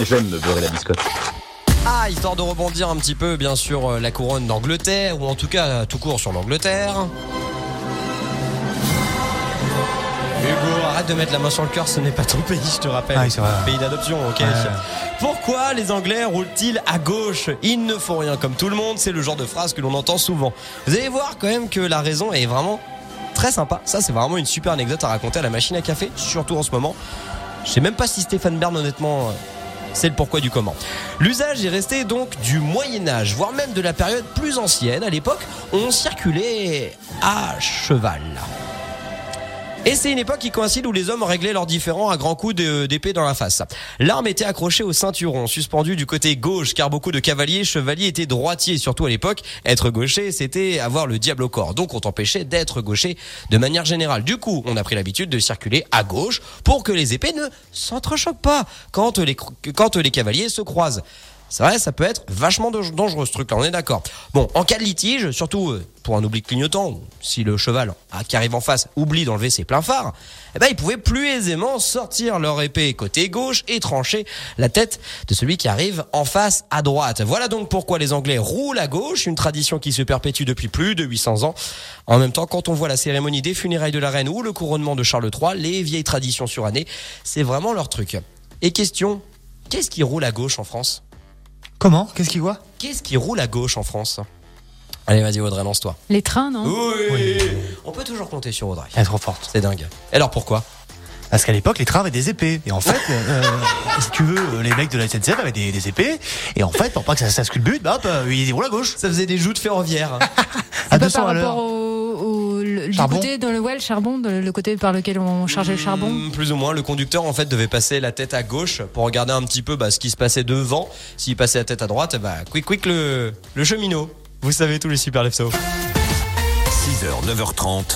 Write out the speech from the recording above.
J'aime me beurrer la biscotte. Ah, histoire de rebondir un petit peu, bien sûr, euh, la couronne d'Angleterre, ou en tout cas tout court sur l'Angleterre. Hugo, arrête de mettre la main sur le cœur, ce n'est pas ton pays, je te rappelle. Ah oui, c'est vrai. Pays d'adoption, ok. Ouais. Pourquoi les Anglais roulent-ils à gauche? Ils ne font rien comme tout le monde, c'est le genre de phrase que l'on entend souvent. Vous allez voir quand même que la raison est vraiment très sympa. Ça, c'est vraiment une super anecdote à raconter à la machine à café, surtout en ce moment. Je sais même pas si Stéphane Bern, honnêtement, euh, c'est le pourquoi du comment. L'usage est resté donc du Moyen Âge, voire même de la période plus ancienne. À l'époque, on circulait à cheval. Et c'est une époque qui coïncide où les hommes réglaient leurs différends à grands coups d'épée dans la face. L'arme était accrochée au ceinturon, suspendue du côté gauche, car beaucoup de cavaliers chevaliers étaient droitiers. Surtout à l'époque, être gaucher, c'était avoir le diable au corps. Donc on t'empêchait d'être gaucher de manière générale. Du coup, on a pris l'habitude de circuler à gauche pour que les épées ne s'entrechoquent pas quand les, quand les cavaliers se croisent. C'est vrai, ça peut être vachement dangereux ce truc-là, on est d'accord. Bon, en cas de litige, surtout euh, pour un oubli clignotant, si le cheval qui arrive en face oublie d'enlever ses pleins phares, eh ben, ils pouvaient plus aisément sortir leur épée côté gauche et trancher la tête de celui qui arrive en face à droite. Voilà donc pourquoi les Anglais roulent à gauche, une tradition qui se perpétue depuis plus de 800 ans. En même temps, quand on voit la cérémonie des funérailles de la reine ou le couronnement de Charles III, les vieilles traditions surannées, c'est vraiment leur truc. Et question, qu'est-ce qui roule à gauche en France? Comment Qu'est-ce qu'il voit Qu'est-ce qui roule à gauche en France Allez, vas-y Audrey, lance-toi. Les trains, non Oui. On peut toujours compter sur Audrey. Elle est trop forte. C'est dingue. Et alors pourquoi Parce qu'à l'époque, les trains avaient des épées. Et en fait, euh, si tu veux, euh, les mecs de la SNCF avaient des, des épées. Et en fait, pour pas que ça, ça se culbute, bah, hop, euh, ils roulent à gauche. Ça faisait des joutes ferroviaires. À Pas 200 par à l'heure. rapport au, au- le, du Charbon côté dans le ouais, le charbon, de- le côté par lequel on chargeait le charbon. Hmm, plus ou moins. Le conducteur en fait devait passer la tête à gauche pour regarder un petit peu bah, ce qui se passait devant. S'il passait la tête à droite, bah quick quick le, le cheminot. Vous savez tous les super leftos. 6h, 9h30,